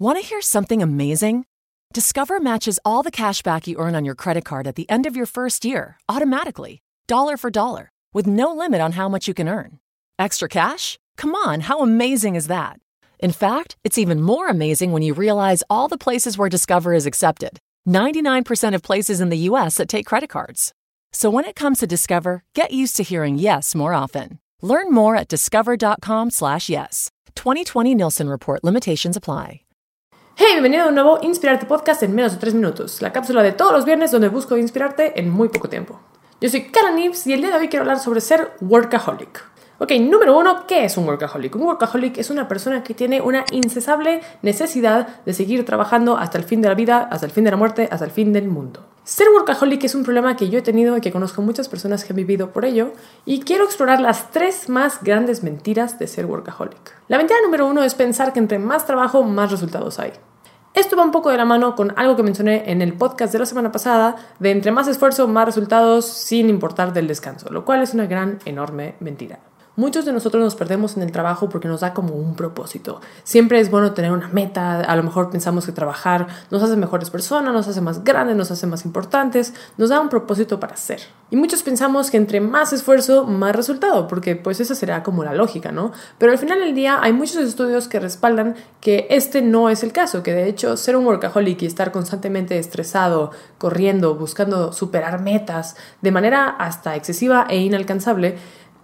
Want to hear something amazing? Discover matches all the cash back you earn on your credit card at the end of your first year automatically, dollar for dollar, with no limit on how much you can earn. Extra cash? Come on, how amazing is that? In fact, it's even more amazing when you realize all the places where Discover is accepted 99% of places in the US that take credit cards. So when it comes to Discover, get used to hearing yes more often. Learn more at discover.com/slash yes. 2020 Nielsen Report limitations apply. Hey, bienvenido a un nuevo Inspirarte Podcast en menos de 3 minutos, la cápsula de todos los viernes donde busco inspirarte en muy poco tiempo. Yo soy Kara Nips y el día de hoy quiero hablar sobre ser workaholic. Ok, número uno, ¿qué es un workaholic? Un workaholic es una persona que tiene una incesable necesidad de seguir trabajando hasta el fin de la vida, hasta el fin de la muerte, hasta el fin del mundo. Ser workaholic es un problema que yo he tenido y que conozco muchas personas que han vivido por ello y quiero explorar las tres más grandes mentiras de ser workaholic. La mentira número uno es pensar que entre más trabajo, más resultados hay. Esto va un poco de la mano con algo que mencioné en el podcast de la semana pasada, de entre más esfuerzo, más resultados sin importar del descanso, lo cual es una gran, enorme mentira. Muchos de nosotros nos perdemos en el trabajo porque nos da como un propósito. Siempre es bueno tener una meta, a lo mejor pensamos que trabajar nos hace mejores personas, nos hace más grandes, nos hace más importantes, nos da un propósito para hacer. Y muchos pensamos que entre más esfuerzo, más resultado, porque pues esa será como la lógica, ¿no? Pero al final del día hay muchos estudios que respaldan que este no es el caso, que de hecho ser un workaholic y estar constantemente estresado, corriendo, buscando superar metas de manera hasta excesiva e inalcanzable,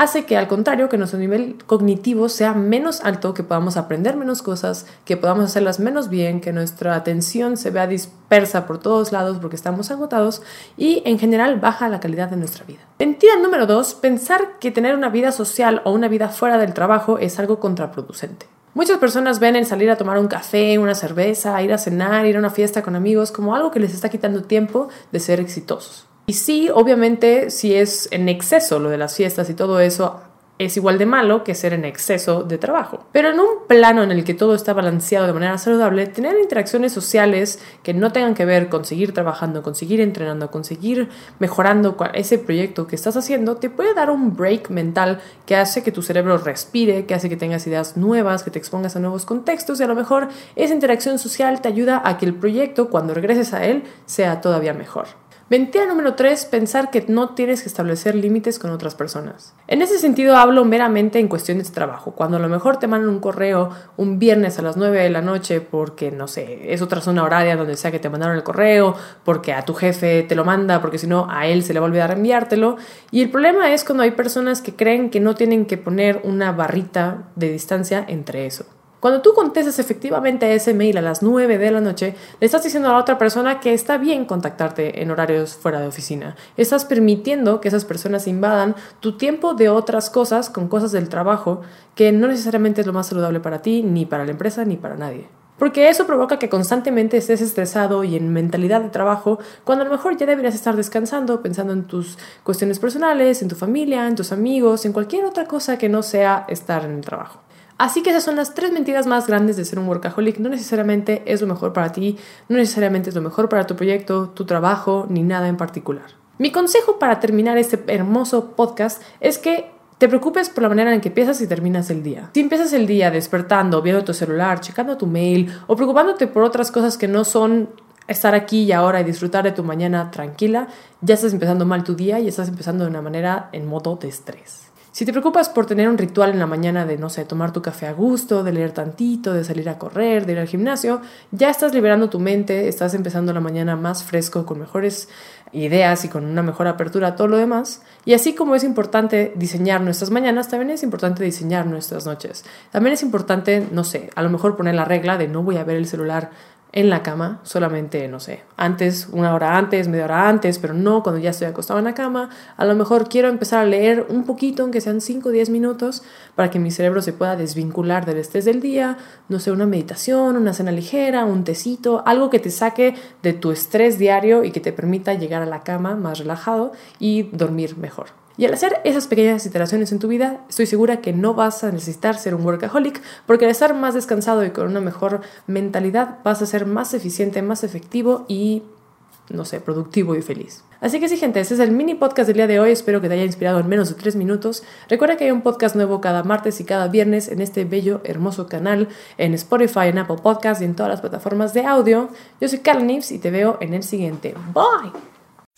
hace que al contrario, que nuestro nivel cognitivo sea menos alto, que podamos aprender menos cosas, que podamos hacerlas menos bien, que nuestra atención se vea dispersa por todos lados porque estamos agotados y en general baja la calidad de nuestra vida. Mentira número dos, pensar que tener una vida social o una vida fuera del trabajo es algo contraproducente. Muchas personas ven el salir a tomar un café, una cerveza, ir a cenar, ir a una fiesta con amigos como algo que les está quitando tiempo de ser exitosos. Y sí, obviamente, si es en exceso lo de las fiestas y todo eso, es igual de malo que ser en exceso de trabajo. Pero en un plano en el que todo está balanceado de manera saludable, tener interacciones sociales que no tengan que ver con seguir trabajando, con seguir entrenando, con seguir mejorando ese proyecto que estás haciendo, te puede dar un break mental que hace que tu cerebro respire, que hace que tengas ideas nuevas, que te expongas a nuevos contextos y a lo mejor esa interacción social te ayuda a que el proyecto, cuando regreses a él, sea todavía mejor. Mentira número 3, pensar que no tienes que establecer límites con otras personas. En ese sentido hablo meramente en cuestiones de trabajo, cuando a lo mejor te mandan un correo un viernes a las 9 de la noche porque, no sé, es otra zona horaria donde sea que te mandaron el correo, porque a tu jefe te lo manda, porque si no a él se le va a olvidar enviártelo. Y el problema es cuando hay personas que creen que no tienen que poner una barrita de distancia entre eso. Cuando tú contestas efectivamente ese mail a las 9 de la noche, le estás diciendo a la otra persona que está bien contactarte en horarios fuera de oficina. Estás permitiendo que esas personas invadan tu tiempo de otras cosas con cosas del trabajo que no necesariamente es lo más saludable para ti, ni para la empresa, ni para nadie. Porque eso provoca que constantemente estés estresado y en mentalidad de trabajo, cuando a lo mejor ya deberías estar descansando, pensando en tus cuestiones personales, en tu familia, en tus amigos, en cualquier otra cosa que no sea estar en el trabajo. Así que esas son las tres mentiras más grandes de ser un workaholic. No necesariamente es lo mejor para ti, no necesariamente es lo mejor para tu proyecto, tu trabajo, ni nada en particular. Mi consejo para terminar este hermoso podcast es que te preocupes por la manera en que empiezas y terminas el día. Si empiezas el día despertando, viendo tu celular, checando tu mail o preocupándote por otras cosas que no son estar aquí y ahora y disfrutar de tu mañana tranquila, ya estás empezando mal tu día y estás empezando de una manera en modo de estrés. Si te preocupas por tener un ritual en la mañana de, no sé, tomar tu café a gusto, de leer tantito, de salir a correr, de ir al gimnasio, ya estás liberando tu mente, estás empezando la mañana más fresco, con mejores ideas y con una mejor apertura a todo lo demás. Y así como es importante diseñar nuestras mañanas, también es importante diseñar nuestras noches. También es importante, no sé, a lo mejor poner la regla de no voy a ver el celular en la cama, solamente, no sé, antes, una hora antes, media hora antes, pero no cuando ya estoy acostado en la cama. A lo mejor quiero empezar a leer un poquito, aunque sean 5 o 10 minutos, para que mi cerebro se pueda desvincular del estrés del día, no sé, una meditación, una cena ligera, un tecito, algo que te saque de tu estrés diario y que te permita llegar a la cama más relajado y dormir mejor. Y al hacer esas pequeñas iteraciones en tu vida, estoy segura que no vas a necesitar ser un workaholic, porque al estar más descansado y con una mejor mentalidad, vas a ser más eficiente, más efectivo y, no sé, productivo y feliz. Así que sí, gente, ese es el mini podcast del día de hoy. Espero que te haya inspirado en menos de tres minutos. Recuerda que hay un podcast nuevo cada martes y cada viernes en este bello, hermoso canal, en Spotify, en Apple Podcasts y en todas las plataformas de audio. Yo soy Carl Nips y te veo en el siguiente. Bye.